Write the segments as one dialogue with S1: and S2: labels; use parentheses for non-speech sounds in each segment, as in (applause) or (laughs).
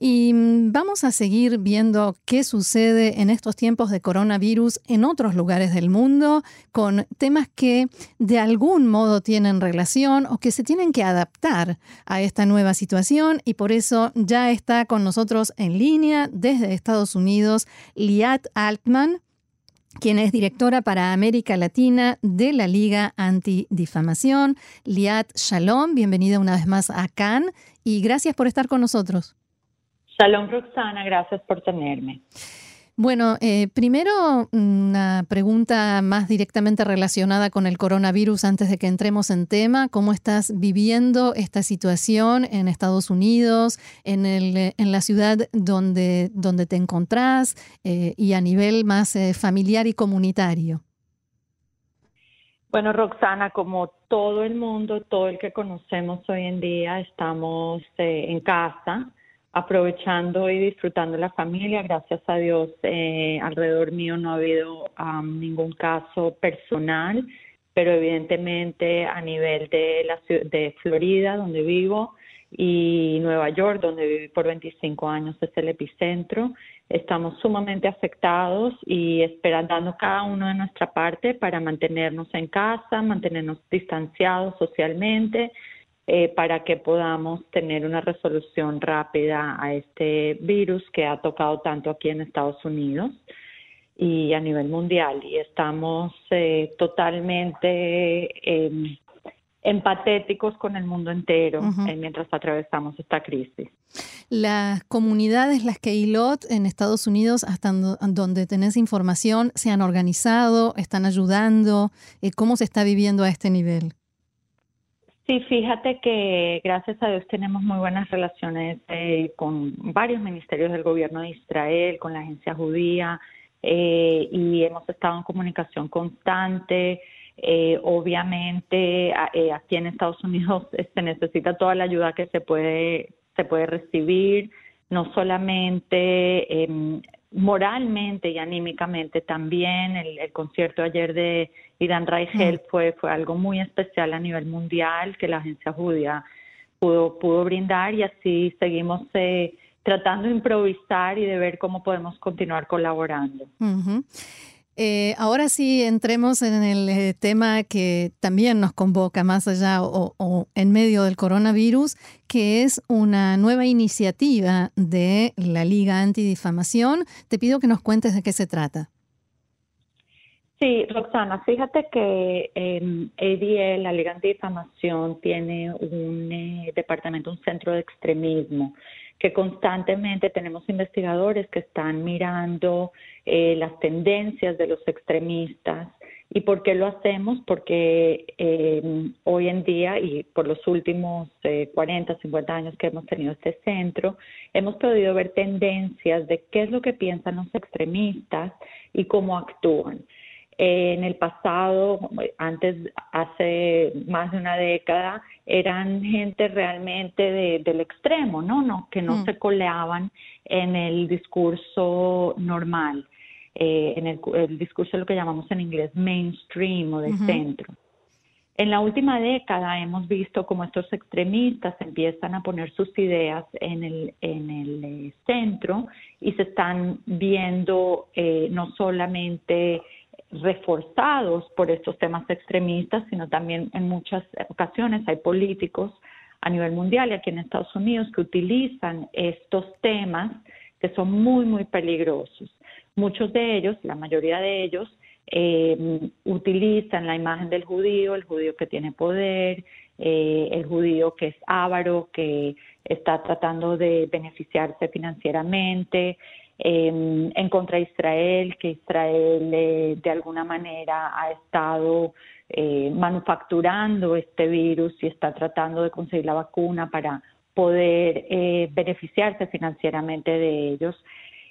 S1: Y mm, vamos a seguir viendo qué sucede en estos tiempos de coronavirus en otros lugares del mundo, con temas que de algún modo tienen relación o que se tienen que adaptar a esta nueva situación. Y por eso ya está con nosotros en línea desde Estados Unidos Liat Altman, quien es directora para América Latina de la Liga Antidifamación. Liat Shalom, bienvenida una vez más a Cannes y gracias por estar con nosotros.
S2: Shalom Roxana, gracias por tenerme.
S1: Bueno, eh, primero una pregunta más directamente relacionada con el coronavirus antes de que entremos en tema. ¿Cómo estás viviendo esta situación en Estados Unidos, en, el, en la ciudad donde, donde te encontrás eh, y a nivel más eh, familiar y comunitario?
S2: Bueno, Roxana, como todo el mundo, todo el que conocemos hoy en día, estamos en casa aprovechando y disfrutando la familia. Gracias a Dios, eh, alrededor mío no ha habido um, ningún caso personal, pero evidentemente a nivel de, la, de Florida, donde vivo, y Nueva York, donde viví por 25 años, es el epicentro. Estamos sumamente afectados y esperando cada uno de nuestra parte para mantenernos en casa, mantenernos distanciados socialmente, eh, para que podamos tener una resolución rápida a este virus que ha tocado tanto aquí en Estados Unidos y a nivel mundial. Y estamos eh, totalmente em, empatéticos con el mundo entero eh, mientras atravesamos esta crisis.
S1: Las comunidades, las Keilot en Estados Unidos, hasta donde tenés información, se han organizado, están ayudando. ¿Cómo se está viviendo a este nivel?
S2: Sí, fíjate que gracias a Dios tenemos muy buenas relaciones eh, con varios ministerios del gobierno de Israel, con la agencia judía, eh, y hemos estado en comunicación constante. Eh, obviamente, aquí en Estados Unidos se (laughs) necesita toda la ayuda que se puede se puede recibir, no solamente moralmente y anímicamente también. El, concierto ayer de Irán Raigel mm. fue, fue algo muy especial a nivel mundial que la agencia judía pudo, pudo brindar y así seguimos eh, tratando de improvisar y de ver cómo podemos continuar colaborando.
S1: Eh, ahora sí entremos en el eh, tema que también nos convoca más allá o, en medio del coronavirus, que es una nueva iniciativa de la Liga Antidifamación. Te pido que nos cuentes de qué se trata.
S2: Sí, Roxana, fíjate que eh, ADL, la Liga Antidifamación, tiene un eh, departamento, un centro de extremismo que constantemente tenemos investigadores que están mirando eh, las tendencias de los extremistas. ¿Y por qué lo hacemos? Porque eh, hoy en día y por los últimos 40, eh, 50 años que hemos tenido este centro, hemos podido ver tendencias de qué es lo que piensan los extremistas y cómo actúan en el pasado, antes, hace más de una década, eran gente realmente del extremo, ¿no? no que no mm. se coleaban en el discurso normal, eh, en el, discurso de lo que llamamos en inglés mainstream o de centro. En la última década hemos visto cómo estos extremistas empiezan a poner sus ideas en el, en el eh, centro y se están viendo eh, no solamente reforzados por estos temas extremistas, sino también en muchas ocasiones hay políticos a nivel mundial y aquí en Estados Unidos que utilizan estos temas que son muy, muy peligrosos. Muchos de ellos, la mayoría de ellos, eh, utilizan la imagen del judío, el judío que tiene poder, eh, el judío que es avaro, que está tratando de beneficiarse financieramente, en contra de Israel, que Israel eh, de alguna manera ha estado eh, manufacturando este virus y está tratando de conseguir la vacuna para poder eh, beneficiarse financieramente de ellos.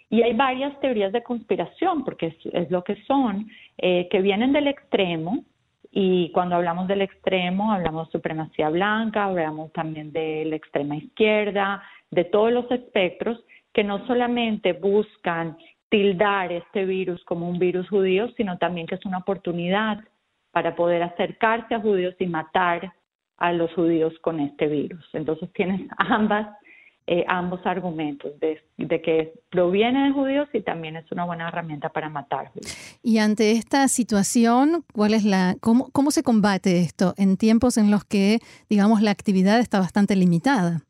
S2: Y hay varias teorías de conspiración, porque es, lo que son, que vienen del extremo, y cuando hablamos del extremo, hablamos de supremacía blanca, hablamos también de la extrema izquierda, de todos los espectros, que no solamente buscan tildar este virus como un virus judío, sino también que es una oportunidad para poder acercarse a judíos y matar a los judíos con este virus. Entonces tienes (laughs) ambas, eh, ambos argumentos de, que proviene de judíos y también es una buena herramienta para matar.
S1: Y ante esta situación, ¿cuál es la, cómo, cómo se combate esto en tiempos en los que, digamos, la actividad está bastante limitada?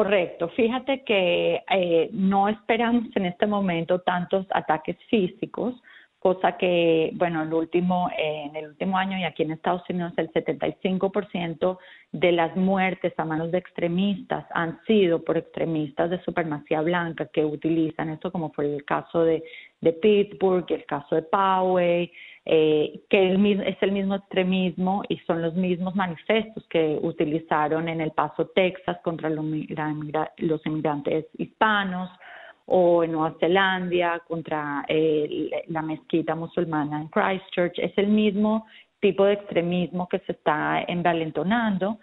S2: Correcto. Fíjate que eh, no esperamos en este momento tantos ataques físicos, cosa que, bueno, el último, en el último año y aquí en Estados Unidos el 75% de las muertes a manos de extremistas han sido por extremistas de supremacía blanca que utilizan esto, como fue el caso de, de Pittsburgh, el caso de Poway, eh, que es el mismo extremismo y son los mismos manifestos que utilizaron en El Paso, Texas, contra los inmigrantes hispanos o en Nueva Zelanda contra eh, la mezquita musulmana en Christchurch. Es el mismo tipo de extremismo que se está envalentonando.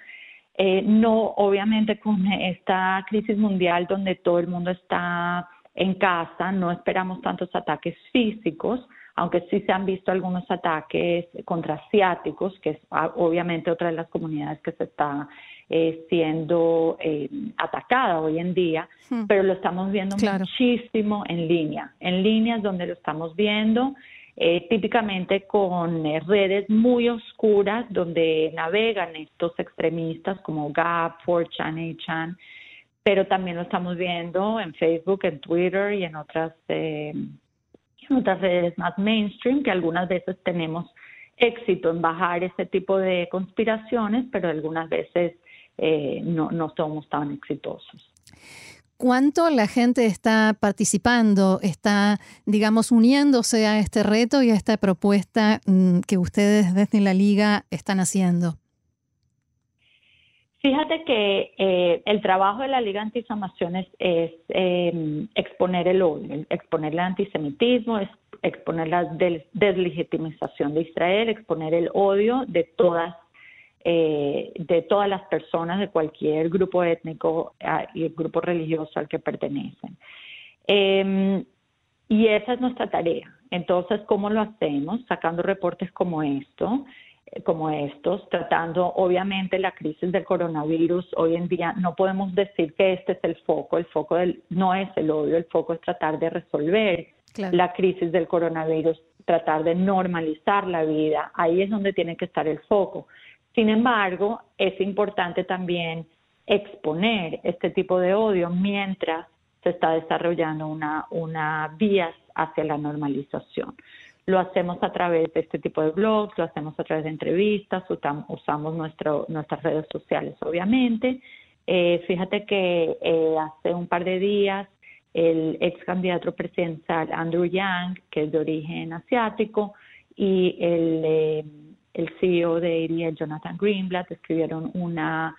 S2: Eh, no, obviamente con esta crisis mundial donde todo el mundo está en casa, no esperamos tantos ataques físicos, aunque sí se han visto algunos ataques contra asiáticos, que es ah, obviamente otra de las comunidades que se está eh, siendo eh, atacada hoy en día, hmm. pero lo estamos viendo muchísimo en línea. En líneas donde lo estamos viendo, eh, típicamente con redes muy oscuras donde navegan estos extremistas como Gap, 4chan, 8chan, pero también lo estamos viendo en Facebook, en Twitter y en otras otras redes más mainstream, que algunas veces tenemos éxito en bajar ese tipo de conspiraciones, pero algunas veces eh, no, no somos tan exitosos.
S1: ¿Cuánto la gente está participando, está, digamos, uniéndose a este reto y a esta propuesta mm, que ustedes desde la liga están haciendo?
S2: Fíjate que eh, el trabajo de la Liga Antisamación es, em, exponer el odio, exponer el antisemitismo, exponer la deslegitimización de Israel, exponer el odio de todas eh, de todas las personas de cualquier grupo étnico y grupo religioso al que pertenecen. Em, y esa es nuestra tarea. Entonces, ¿cómo lo hacemos? Sacando reportes como esto, como estos, tratando obviamente la crisis del coronavirus. Hoy en día no podemos decir que este es el foco, el foco del, no es el odio, el foco es tratar de resolver la crisis del coronavirus, tratar de normalizar la vida. Ahí es donde tiene que estar el foco. Sin embargo, es importante también exponer este tipo de odio mientras se está desarrollando una, una vía hacia la normalización. Lo hacemos a través de este tipo de blogs, lo hacemos a través de entrevistas, usamos nuestro, nuestras redes sociales, obviamente. Eh, fíjate que eh, hace un par de días el ex candidato presidencial Andrew Yang, que es de origen asiático, y el, eh, el CEO de ADL, Jonathan Greenblatt, escribieron una,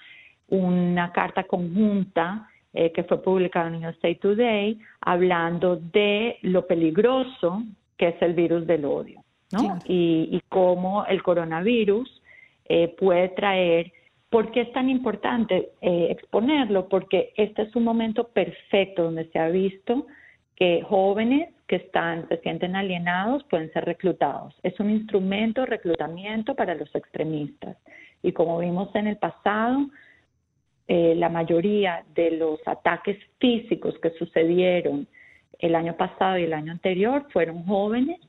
S2: una carta conjunta que fue publicada en New State Today, hablando de lo peligroso que es el virus del odio, ¿no? Y, cómo el coronavirus eh, puede traer, ¿por qué es tan importante eh, exponerlo? Porque este es un momento perfecto donde se ha visto que jóvenes que están, se sienten alienados pueden ser reclutados. Es un instrumento de reclutamiento para los extremistas. Y como vimos en el pasado, eh, la mayoría de los ataques físicos que sucedieron el año pasado y el año anterior fueron jóvenes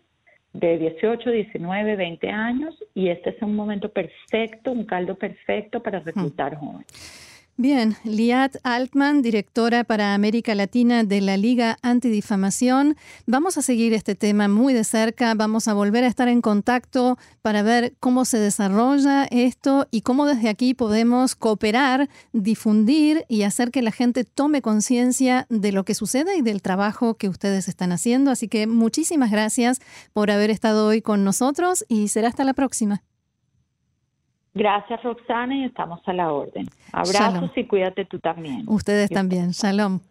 S2: de 18, 19, 20 años y este es un momento perfecto, un caldo perfecto para reclutar jóvenes.
S1: Bien, Liat Altman, directora para América Latina de la Liga Antidifamación. Vamos a seguir este tema muy de cerca, vamos a volver a estar en contacto para ver cómo se desarrolla esto y cómo desde aquí podemos cooperar, difundir y hacer que la gente tome conciencia de lo que sucede y del trabajo que ustedes están haciendo. Así que muchísimas gracias por haber estado hoy con nosotros y será hasta la próxima.
S2: Gracias, Roxana, y estamos a la orden. Abrazos y cuídate tú también.
S1: Ustedes también. Shalom.